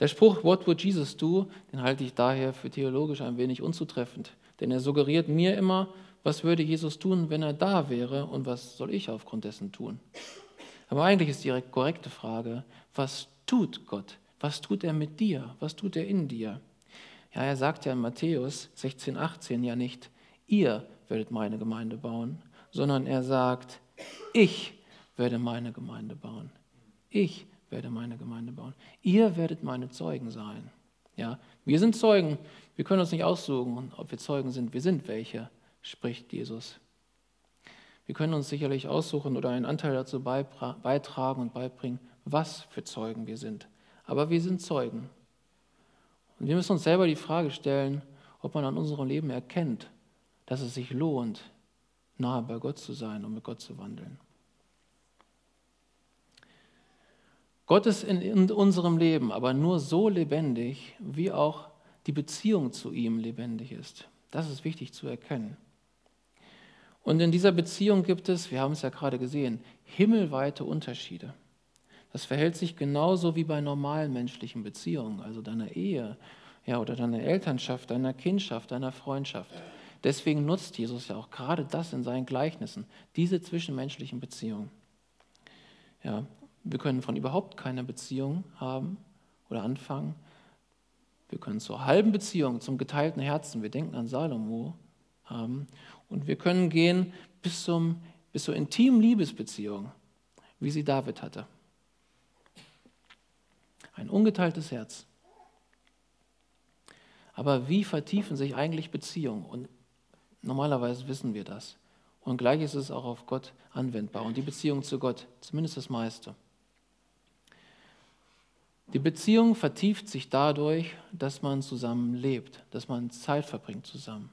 Der Spruch What would Jesus do, den halte ich daher für theologisch ein wenig unzutreffend, denn er suggeriert mir immer, was würde Jesus tun, wenn er da wäre und was soll ich aufgrund dessen tun? Aber eigentlich ist die korrekte Frage, was tut Gott? Was tut er mit dir? Was tut er in dir? Ja, er sagt ja in Matthäus 16, 18 ja nicht, ihr werdet meine Gemeinde bauen, sondern er sagt, ich werde meine Gemeinde bauen. Ich werde meine Gemeinde bauen. Ihr werdet meine Zeugen sein. Ja, wir sind Zeugen. Wir können uns nicht aussuchen, ob wir Zeugen sind. Wir sind welche, spricht Jesus. Wir können uns sicherlich aussuchen oder einen Anteil dazu beitragen und beibringen, was für Zeugen wir sind. Aber wir sind Zeugen. Und wir müssen uns selber die Frage stellen, ob man an unserem Leben erkennt, dass es sich lohnt, nahe bei Gott zu sein und mit Gott zu wandeln. Gott ist in, unserem Leben aber nur so lebendig, wie auch die Beziehung zu ihm lebendig ist. Das ist wichtig zu erkennen. Und in dieser Beziehung gibt es, wir haben es ja gerade gesehen, himmelweite Unterschiede. Das verhält sich genauso wie bei normalen menschlichen Beziehungen, also deiner Ehe ja, oder deiner Elternschaft, deiner Kindschaft, deiner Freundschaft. Deswegen nutzt Jesus ja auch gerade das in seinen Gleichnissen, diese zwischenmenschlichen Beziehungen. Ja, wir können von überhaupt keiner Beziehung haben oder anfangen. Wir können zur halben Beziehung, zum geteilten Herzen, wir denken an Salomo, haben. Und wir können gehen bis, zum, bis zur intimen Liebesbeziehung, wie sie David hatte. Ein ungeteiltes Herz. Aber wie vertiefen sich eigentlich Beziehungen? Und normalerweise wissen wir das. Und gleich ist es auch auf Gott anwendbar und die Beziehung zu Gott, zumindest das meiste. Die Beziehung vertieft sich dadurch, dass man zusammen lebt, dass man Zeit verbringt zusammen.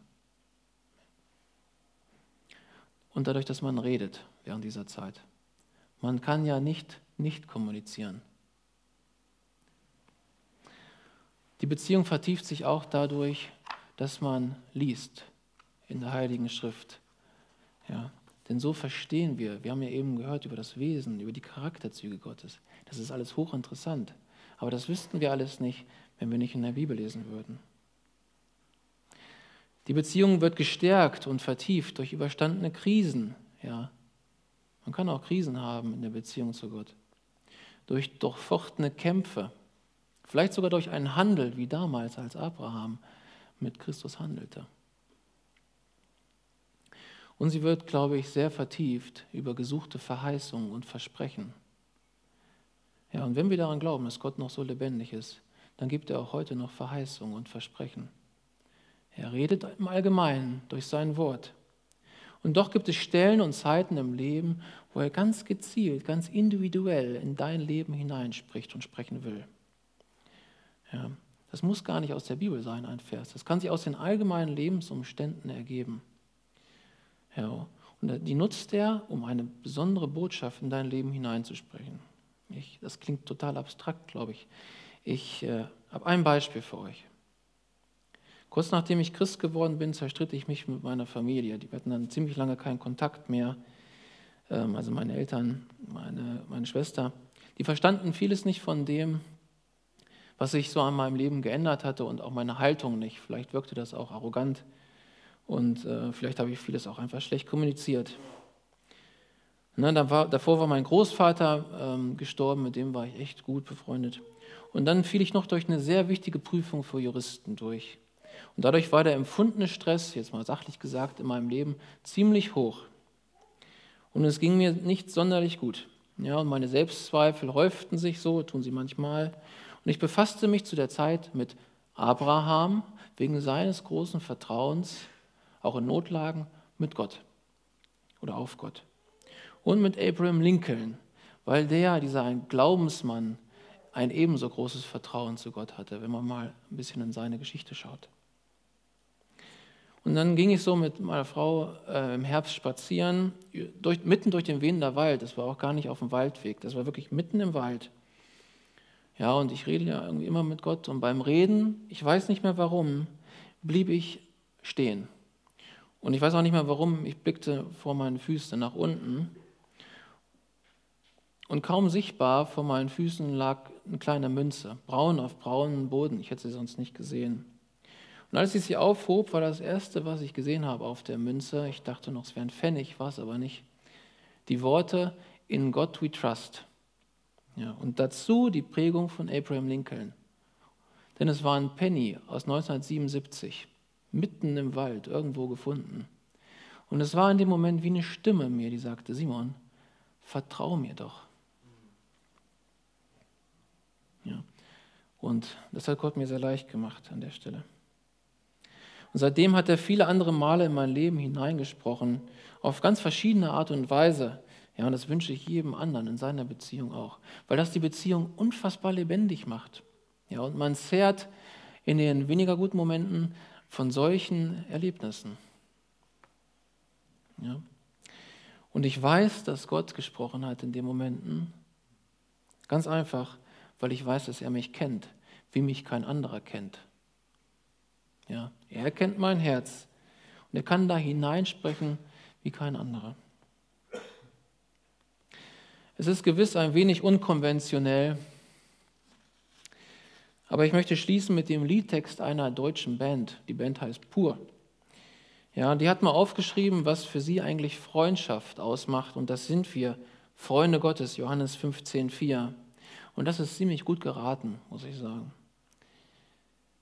Und dadurch, dass man redet während dieser Zeit. Man kann ja nicht nicht kommunizieren. Die Beziehung vertieft sich auch dadurch, dass man liest in der Heiligen Schrift. Ja, denn so verstehen wir, wir haben ja eben gehört über das Wesen, über die Charakterzüge Gottes. Das ist alles hochinteressant. Aber das wüssten wir alles nicht, wenn wir nicht in der Bibel lesen würden. Die Beziehung wird gestärkt und vertieft durch überstandene Krisen. Ja, man kann auch Krisen haben in der Beziehung zu Gott. Durch durchfochtene Kämpfe Vielleicht sogar durch einen Handel, wie damals, als Abraham mit Christus handelte. Und sie wird, glaube ich, sehr vertieft über gesuchte Verheißungen und Versprechen. Ja, und wenn wir daran glauben, dass Gott noch so lebendig ist, dann gibt er auch heute noch Verheißungen und Versprechen. Er redet im Allgemeinen durch sein Wort. Und doch gibt es Stellen und Zeiten im Leben, wo er ganz gezielt, ganz individuell in dein Leben hineinspricht und sprechen will. Ja, Das muss gar nicht aus der Bibel sein, ein Vers. Das kann sich aus den allgemeinen Lebensumständen ergeben. Ja, und die nutzt er, um eine besondere Botschaft in dein Leben hineinzusprechen. Ich, das klingt total abstrakt, glaube ich. Ich äh, habe ein Beispiel für euch. Kurz nachdem ich Christ geworden bin, zerstritt ich mich mit meiner Familie. Die hatten dann ziemlich lange keinen Kontakt mehr. Ähm, also meine Eltern, meine, meine Schwester. Die verstanden vieles nicht von dem, was sich so an meinem Leben geändert hatte und auch meine Haltung nicht. Vielleicht wirkte das auch arrogant und äh, vielleicht habe ich vieles auch einfach schlecht kommuniziert. Ne, war, davor war mein Großvater ähm, gestorben, mit dem war ich echt gut befreundet. Und dann fiel ich noch durch eine sehr wichtige Prüfung für Juristen durch. Und dadurch war der empfundene Stress, jetzt mal sachlich gesagt, in meinem Leben ziemlich hoch. Und es ging mir nicht sonderlich gut. Ja, und meine Selbstzweifel häuften sich so, tun sie manchmal. Und ich befasste mich zu der Zeit mit Abraham wegen seines großen Vertrauens, auch in Notlagen, mit Gott oder auf Gott. Und mit Abraham Lincoln, weil der, dieser Glaubensmann, ein ebenso großes Vertrauen zu Gott hatte, wenn man mal ein bisschen in seine Geschichte schaut. Und dann ging ich so mit meiner Frau äh, im Herbst spazieren, durch, mitten durch den Wiener Wald. Das war auch gar nicht auf dem Waldweg, das war wirklich mitten im Wald. Ja, und ich rede ja irgendwie immer mit Gott. Und beim Reden, ich weiß nicht mehr warum, blieb ich stehen. Und ich weiß auch nicht mehr warum, ich blickte vor meinen Füßen nach unten. Und kaum sichtbar vor meinen Füßen lag eine kleine Münze, braun auf braunen Boden. Ich hätte sie sonst nicht gesehen. Und als ich sie aufhob, war das Erste, was ich gesehen habe auf der Münze, ich dachte noch, es wäre ein Pfennig, war es aber nicht, die Worte In God we trust. Ja, und dazu die Prägung von Abraham Lincoln. Denn es war ein Penny aus 1977, mitten im Wald, irgendwo gefunden. Und es war in dem Moment wie eine Stimme mir, die sagte, Simon, vertrau mir doch. Ja. Und das hat Gott mir sehr leicht gemacht an der Stelle. Und seitdem hat er viele andere Male in mein Leben hineingesprochen, auf ganz verschiedene Art und Weise. Ja, und das wünsche ich jedem anderen in seiner Beziehung auch, weil das die Beziehung unfassbar lebendig macht. Ja, und man zehrt in den weniger guten Momenten von solchen Erlebnissen. Ja. Und ich weiß, dass Gott gesprochen hat in den Momenten. Ganz einfach, weil ich weiß, dass er mich kennt, wie mich kein anderer kennt. Ja, er kennt mein Herz und er kann da hineinsprechen wie kein anderer. Es ist gewiss ein wenig unkonventionell, aber ich möchte schließen mit dem Liedtext einer deutschen Band. Die Band heißt Pur. Ja, die hat mal aufgeschrieben, was für sie eigentlich Freundschaft ausmacht. Und das sind wir, Freunde Gottes, Johannes 15,4. Und das ist ziemlich gut geraten, muss ich sagen.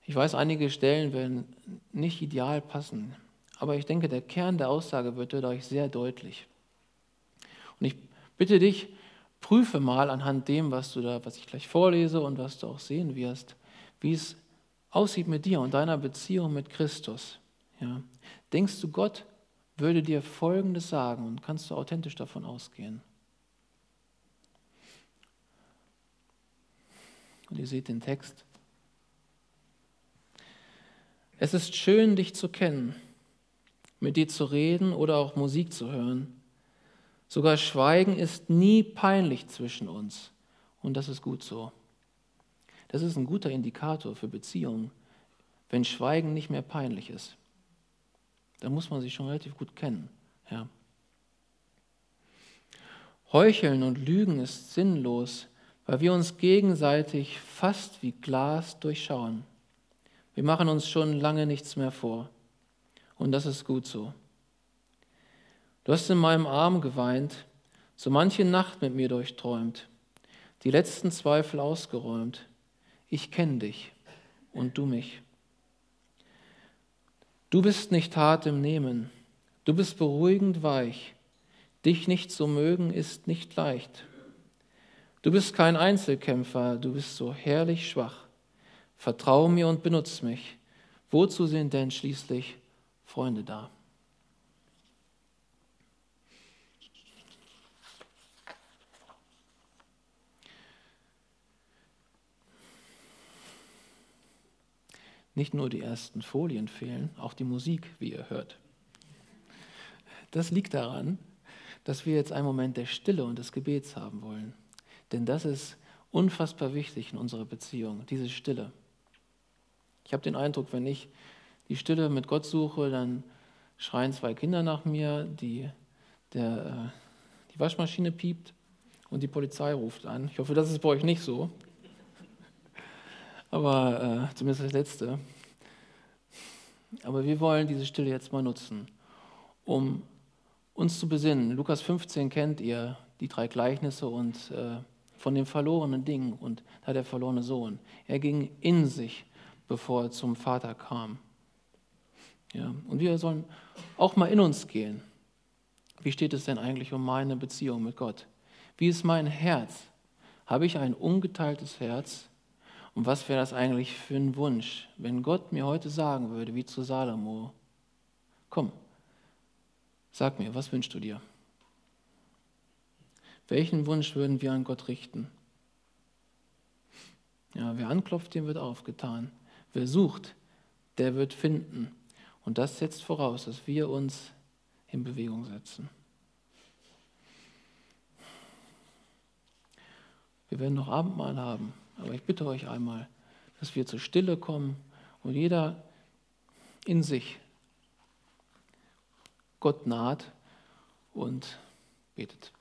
Ich weiß, einige Stellen werden nicht ideal passen, aber ich denke, der Kern der Aussage wird dadurch sehr deutlich. Und ich bitte dich, prüfe mal anhand dem, was du da, was ich gleich vorlese und was du auch sehen wirst, wie es aussieht mit dir und deiner Beziehung mit Christus. Ja. Denkst du, Gott würde dir Folgendes sagen und kannst du authentisch davon ausgehen? Und ihr seht den Text. Es ist schön, dich zu kennen, mit dir zu reden oder auch Musik zu hören. Sogar Schweigen ist nie peinlich zwischen uns. Und das ist gut so. Das ist ein guter Indikator für Beziehungen, wenn Schweigen nicht mehr peinlich ist. Da muss man sich schon relativ gut kennen. Ja. Heucheln und Lügen ist sinnlos, weil wir uns gegenseitig fast wie Glas durchschauen. Wir machen uns schon lange nichts mehr vor. Und das ist gut so. Du hast in meinem Arm geweint, so manche Nacht mit mir durchträumt, die letzten Zweifel ausgeräumt. Ich kenne dich und du mich. Du bist nicht hart im Nehmen, du bist beruhigend weich. Dich nicht zu mögen ist nicht leicht. Du bist kein Einzelkämpfer, du bist so herrlich schwach. Vertraue mir und benutze mich. Wozu sind denn schließlich Freunde da? Nicht nur die ersten Folien fehlen, auch die Musik, wie ihr hört. Das liegt daran, dass wir jetzt einen Moment der Stille und des Gebets haben wollen. Denn das ist unfassbar wichtig in unserer Beziehung, diese Stille. Ich habe den Eindruck, wenn ich die Stille mit Gott suche, dann schreien zwei Kinder nach mir, die, der, äh, die Waschmaschine piept und die Polizei ruft an. Ich hoffe, das ist bei euch nicht so. Aber äh, zumindest das Letzte. Aber wir wollen diese Stille jetzt mal nutzen, um uns zu besinnen. Lukas 15 kennt ihr, die drei Gleichnisse und äh, von dem verlorenen Ding und da der verlorene Sohn. Er ging in sich, bevor er zum Vater kam. Ja, und wir sollen auch mal in uns gehen. Wie steht es denn eigentlich um meine Beziehung mit Gott? Wie ist mein Herz? Habe ich ein ungeteiltes Herz? Und was wäre das eigentlich für ein Wunsch, wenn Gott mir heute sagen würde, wie zu Salomo, komm, sag mir, was wünschst du dir? Welchen Wunsch würden wir an Gott richten? Ja, wer anklopft, dem wird aufgetan. Wer sucht, der wird finden. Und das setzt voraus, dass wir uns in Bewegung setzen. Wir werden noch Abendmahl haben, aber ich bitte euch einmal, dass wir zur Stille kommen und jeder in sich Gott naht und betet.